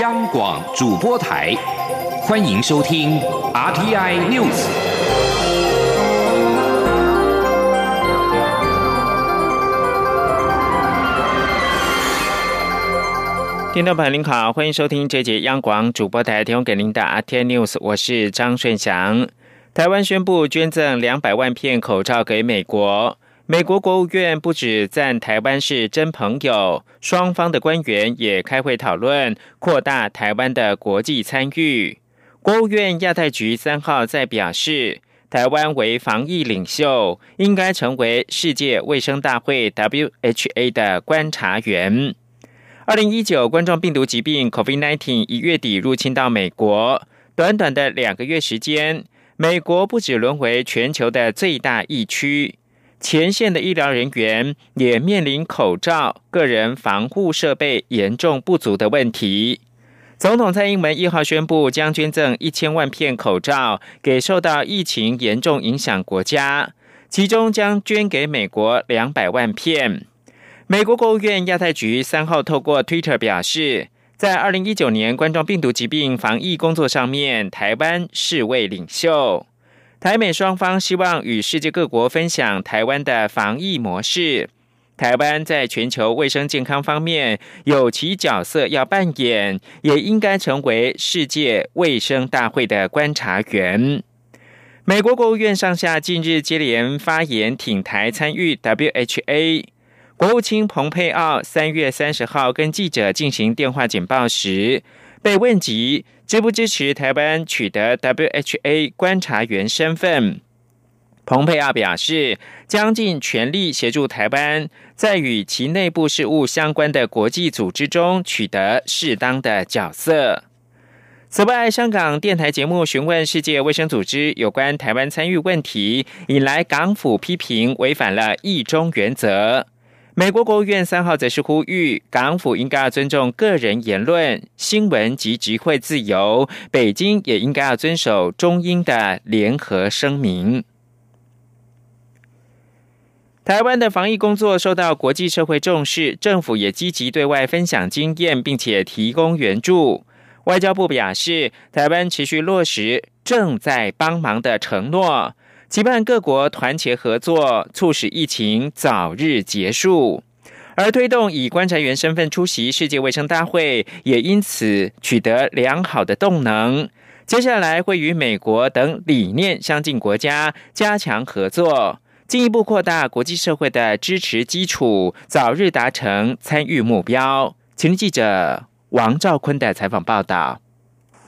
央广主播台，欢迎收听 RTI News。听众朋友您好，欢迎收听这节央广主播台提供给您的 RTI News，我是张顺祥。台湾宣布捐赠两百万片口罩给美国。美国国务院不止赞台湾是真朋友，双方的官员也开会讨论扩大台湾的国际参与。国务院亚太局三号在表示，台湾为防疫领袖，应该成为世界卫生大会 （WHA） 的观察员。二零一九冠状病毒疾病 （COVID-19） 一月底入侵到美国，短短的两个月时间，美国不止沦为全球的最大疫区。前线的医疗人员也面临口罩、个人防护设备严重不足的问题。总统蔡英文一号宣布，将捐赠一千万片口罩给受到疫情严重影响国家，其中将捐给美国两百万片。美国国务院亚太局三号透过 Twitter 表示，在二零一九年冠状病毒疾病防疫工作上面，台湾是位领袖。台美双方希望与世界各国分享台湾的防疫模式。台湾在全球卫生健康方面有其角色要扮演，也应该成为世界卫生大会的观察员。美国国务院上下近日接连发言挺台参与 WHA。国务卿蓬佩奥三月三十号跟记者进行电话简报时，被问及。支不支持台湾取得 WHA 观察员身份？蓬佩奥表示，将尽全力协助台湾在与其内部事务相关的国际组织中取得适当的角色。此外，香港电台节目询问世界卫生组织有关台湾参与问题，引来港府批评违反了一中原则。美国国务院三号则是呼吁港府应该要尊重个人言论、新闻及集会自由，北京也应该要遵守中英的联合声明。台湾的防疫工作受到国际社会重视，政府也积极对外分享经验，并且提供援助。外交部表示，台湾持续落实正在帮忙的承诺。期盼各国团结合作，促使疫情早日结束，而推动以观察员身份出席世界卫生大会，也因此取得良好的动能。接下来会与美国等理念相近国家加强合作，进一步扩大国际社会的支持基础，早日达成参与目标。请记者王兆坤的采访报道。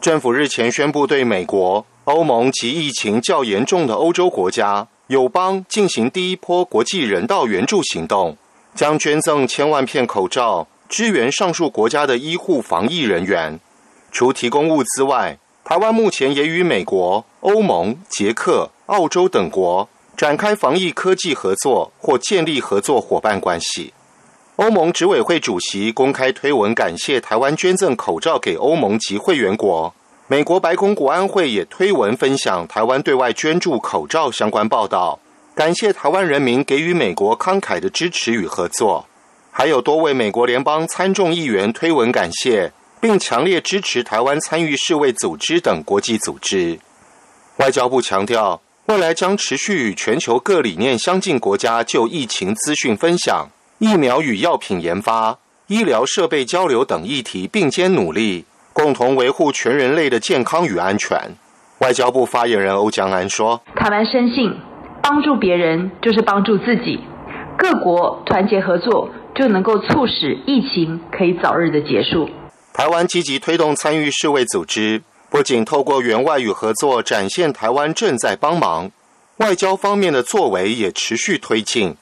政府日前宣布对美国。欧盟及疫情较严重的欧洲国家友邦进行第一波国际人道援助行动，将捐赠千万片口罩支援上述国家的医护防疫人员。除提供物资外，台湾目前也与美国、欧盟、捷克、澳洲等国展开防疫科技合作或建立合作伙伴关系。欧盟执委会主席公开推文感谢台湾捐赠口罩给欧盟及会员国。美国白宫国安会也推文分享台湾对外捐助口罩相关报道，感谢台湾人民给予美国慷慨的支持与合作。还有多位美国联邦参众议员推文感谢，并强烈支持台湾参与世卫组织等国际组织。外交部强调，未来将持续与全球各理念相近国家就疫情资讯分享、疫苗与药品研发、医疗设备交流等议题并肩努力。共同维护全人类的健康与安全。外交部发言人欧江安说：“台湾深信，帮助别人就是帮助自己，各国团结合作就能够促使疫情可以早日的结束。”台湾积极推动参与世卫组织，不仅透过援外与合作展现台湾正在帮忙，外交方面的作为也持续推进。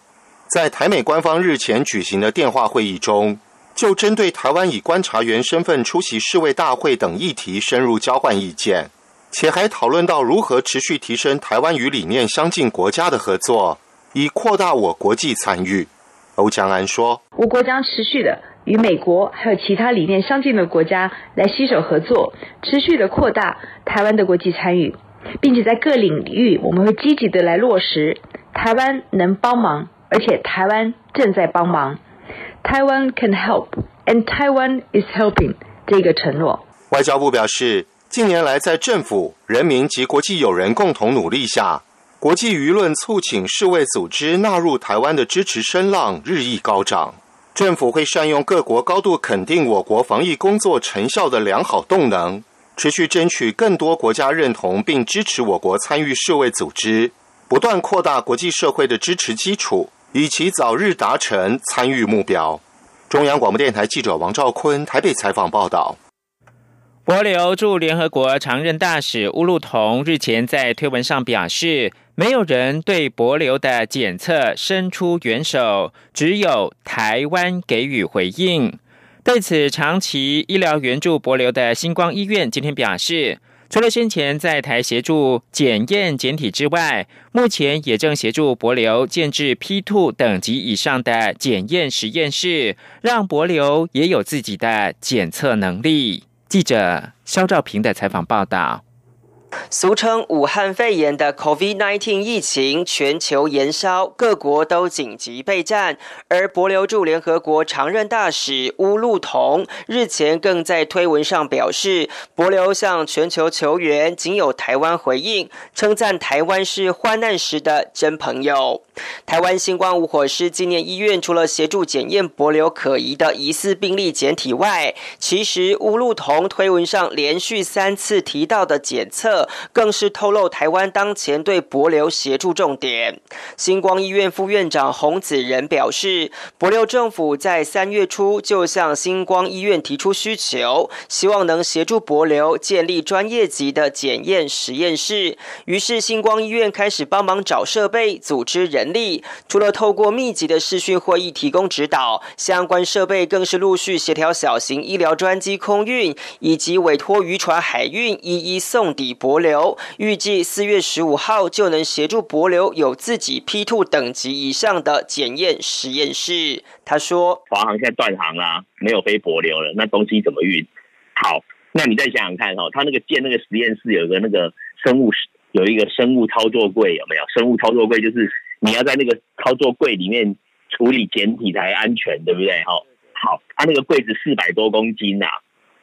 在台美官方日前举行的电话会议中。就针对台湾以观察员身份出席世卫大会等议题深入交换意见，且还讨论到如何持续提升台湾与理念相近国家的合作，以扩大我国际参与。欧江安说：“我国将持续的与美国还有其他理念相近的国家来携手合作，持续的扩大台湾的国际参与，并且在各领域我们会积极的来落实台湾能帮忙，而且台湾正在帮忙。” Taiwan can help, and Taiwan is helping 这个承诺。外交部表示，近年来在政府、人民及国际友人共同努力下，国际舆论促请世卫组织纳入台湾的支持声浪日益高涨。政府会善用各国高度肯定我国防疫工作成效的良好动能，持续争取更多国家认同并支持我国参与世卫组织，不断扩大国际社会的支持基础，以其早日达成参与目标。中央广播电台记者王兆坤台北采访报道。博流驻联合国常任大使乌路同日前在推文上表示，没有人对博流的检测伸出援手，只有台湾给予回应。对此，长期医疗援助博流的星光医院今天表示，除了先前在台协助检验检体之外，目前也正协助博流建制 P two 等级以上的检验实验室，让博流也有自己的检测能力。记者肖兆平的采访报道。俗称武汉肺炎的 COVID-19 疫情全球延烧，各国都紧急备战。而博留驻联合国常任大使乌路同日前更在推文上表示，博留向全球求援，仅有台湾回应，称赞台湾是患难时的真朋友。台湾星光无火师纪念医院除了协助检验博留可疑的疑似病例检体外，其实乌路同推文上连续三次提到的检测。更是透露台湾当前对博流协助重点。星光医院副院长洪子仁表示，博流政府在三月初就向星光医院提出需求，希望能协助博流建立专业级的检验实验室。于是星光医院开始帮忙找设备、组织人力。除了透过密集的视讯会议提供指导，相关设备更是陆续协调小型医疗专机空运，以及委托渔船海运一一送抵博。博流预计四月十五号就能协助博流有自己 P two 等级以上的检验实验室。他说：“华航现在断航啦，没有飞博流了，那东西怎么运？好，那你再想想看哈，他那个建那个实验室有一个那个生物有一个生物操作柜有没有？生物操作柜就是你要在那个操作柜里面处理简体才安全，对不对？哈，好，他那个柜子四百多公斤呐，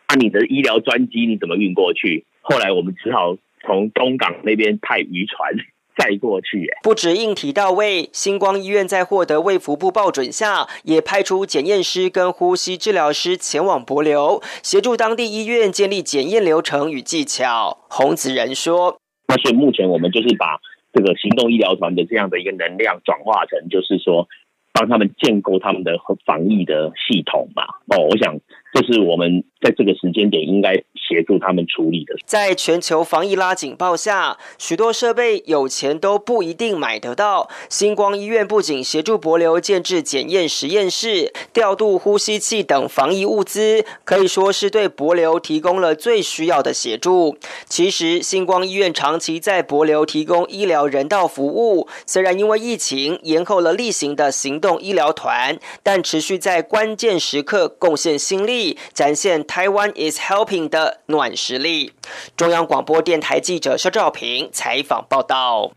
那你的医疗专机你怎么运过去？”后来我们只好从东港那边派渔船 载过去。不止硬体到位，星光医院在获得卫福部报准下，也派出检验师跟呼吸治疗师前往博流，协助当地医院建立检验流程与技巧。洪子仁说：“那所以目前我们就是把这个行动医疗团的这样的一个能量转化成，就是说帮他们建构他们的防疫的系统嘛。哦，我想这是我们在这个时间点应该。”协助他们处理的。在全球防疫拉警报下，许多设备有钱都不一定买得到。星光医院不仅协助博流建制检验实验室、调度呼吸器等防疫物资，可以说是对博流提供了最需要的协助。其实，星光医院长期在博流提供医疗人道服务，虽然因为疫情延后了例行的行动医疗团，但持续在关键时刻贡献心力，展现台湾 is helping 的。暖实力。中央广播电台记者肖兆平采访报道。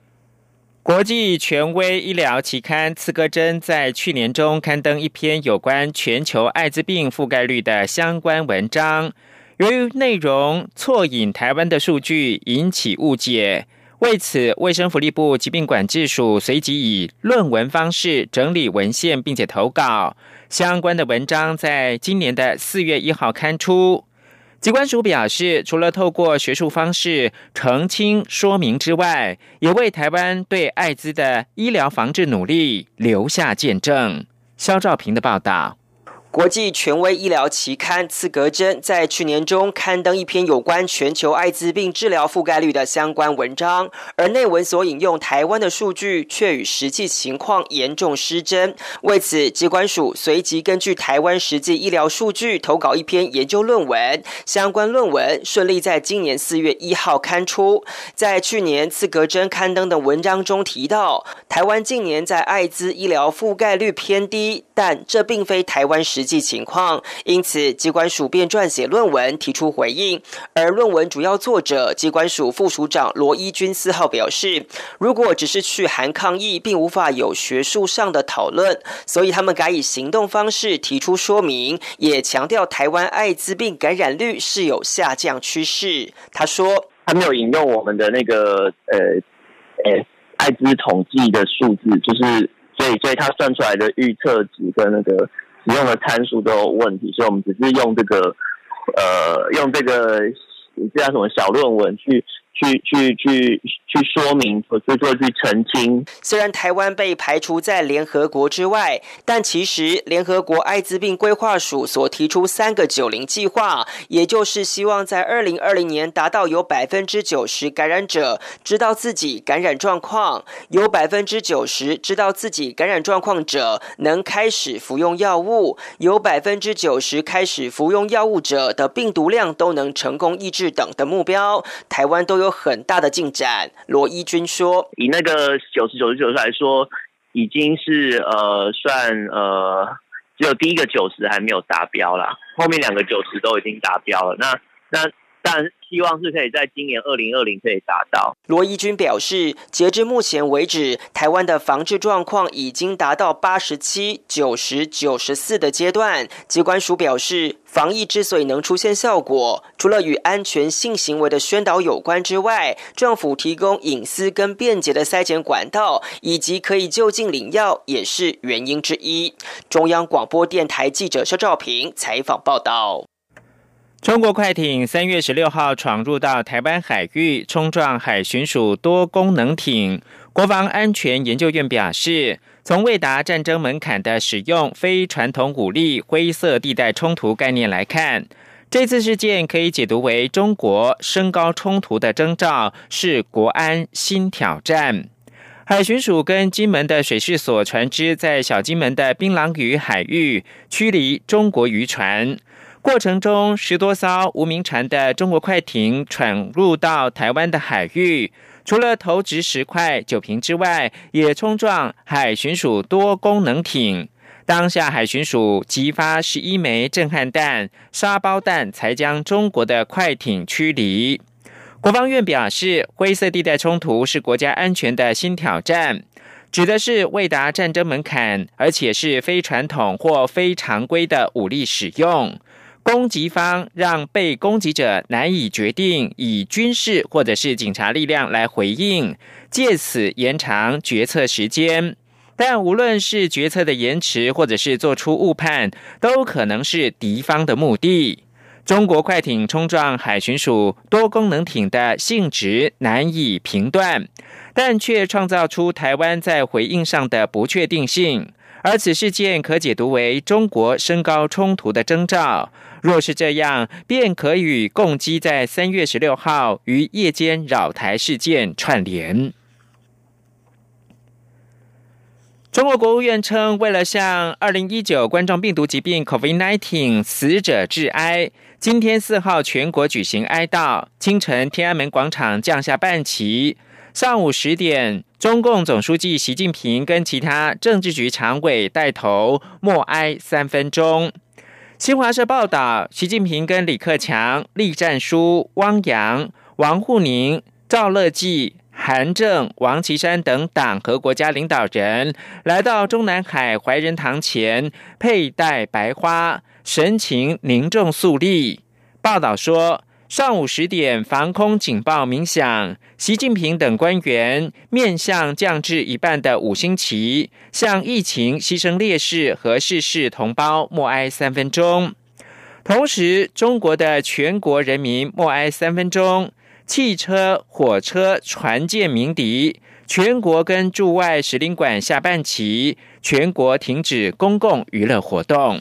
国际权威医疗期刊《刺格针》在去年中刊登一篇有关全球艾滋病覆盖率的相关文章，由于内容错引台湾的数据，引起误解。为此，卫生福利部疾病管制署随即以论文方式整理文献，并且投稿相关的文章，在今年的四月一号刊出。机关署表示，除了透过学术方式澄清说明之外，也为台湾对艾滋的医疗防治努力留下见证。肖兆平的报道。国际权威医疗期刊《刺格针》在去年中刊登一篇有关全球艾滋病治疗覆盖率的相关文章，而内文所引用台湾的数据却与实际情况严重失真。为此，机关署随即根据台湾实际医疗数据投稿一篇研究论文，相关论文顺利在今年四月一号刊出。在去年《刺格针》刊登的文章中提到，台湾近年在艾滋医疗覆盖率偏低，但这并非台湾实。际情况，因此机关署便撰写论文提出回应。而论文主要作者机关署副署长罗一军四号表示，如果只是去函抗议，并无法有学术上的讨论，所以他们改以行动方式提出说明，也强调台湾艾滋病感染率是有下降趋势。他说：“他没有引用我们的那个呃呃艾滋统计的数字，就是所以所以他算出来的预测值跟那个使用的参数都有问题，所以我们只是用这个呃用这个这叫什么小论文去。”去去去去说明，或者说去澄清。虽然台湾被排除在联合国之外，但其实联合国艾滋病规划署所提出三个九零计划，也就是希望在二零二零年达到有百分之九十感染者知道自己感染状况，有百分之九十知道自己感染状况者能开始服用药物，有百分之九十开始服用药物者的病毒量都能成功抑制等的目标，台湾都有。有很大的进展，罗一军说：“以那个九十九十九来说，已经是呃算呃只有第一个九十还没有达标啦，后面两个九十都已经达标了。那那。”但希望是可以在今年二零二零可以达到。罗义军表示，截至目前为止，台湾的防治状况已经达到八十七、九十九十四的阶段。机关署表示，防疫之所以能出现效果，除了与安全性行为的宣导有关之外，政府提供隐私跟便捷的筛检管道，以及可以就近领药，也是原因之一。中央广播电台记者肖兆平采访报道。中国快艇三月十六号闯入到台湾海域，冲撞海巡署多功能艇。国防安全研究院表示，从未达战争门槛的使用非传统武力灰色地带冲突概念来看，这次事件可以解读为中国升高冲突的征兆，是国安新挑战。海巡署跟金门的水事所船只在小金门的槟榔屿海域驱离中国渔船。过程中，十多艘无名船的中国快艇闯入到台湾的海域，除了投掷石块、酒瓶之外，也冲撞海巡署多功能艇。当下，海巡署即发十一枚震撼弹、沙包弹，才将中国的快艇驱离。国防院表示，灰色地带冲突是国家安全的新挑战，指的是未达战争门槛，而且是非传统或非常规的武力使用。攻击方让被攻击者难以决定以军事或者是警察力量来回应，借此延长决策时间。但无论是决策的延迟，或者是做出误判，都可能是敌方的目的。中国快艇冲撞海巡署多功能艇的性质难以评断，但却创造出台湾在回应上的不确定性。而此事件可解读为中国升高冲突的征兆。若是这样，便可与共机在三月十六号于夜间扰台事件串联。中国国务院称，为了向二零一九冠状病毒疾病 （COVID-19） 死者致哀，今天四号全国举行哀悼。清晨，天安门广场降下半旗。上午十点，中共总书记习近平跟其他政治局常委带头默哀三分钟。新华社报道，习近平跟李克强、栗战书、汪洋、王沪宁、赵乐际、韩正、王岐山等党和国家领导人来到中南海怀仁堂前，佩戴白花，神情凝重肃立。报道说。上午十点，防空警报鸣响，习近平等官员面向降至一半的五星旗，向疫情牺牲烈士和逝世同胞默哀三分钟。同时，中国的全国人民默哀三分钟，汽车、火车、船舰鸣笛，全国跟驻外使领馆下半旗，全国停止公共娱乐活动。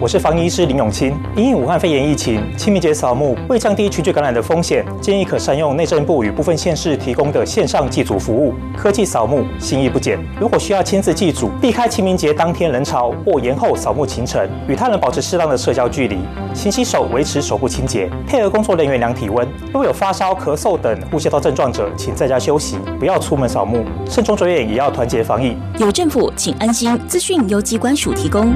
我是防疫医师林永清。因应武汉肺炎疫情，清明节扫墓为降低群聚感染的风险，建议可善用内政部与部分县市提供的线上祭祖服务，科技扫墓，心意不减。如果需要亲自祭祖，避开清明节当天人潮或延后扫墓行程，与他人保持适当的社交距离，勤洗手，维持手部清洁，配合工作人员量体温。若有发烧、咳嗽等呼吸道症状者，请在家休息，不要出门扫墓。慎重着眼，也要团结防疫。有政府，请安心。资讯由机关署提供。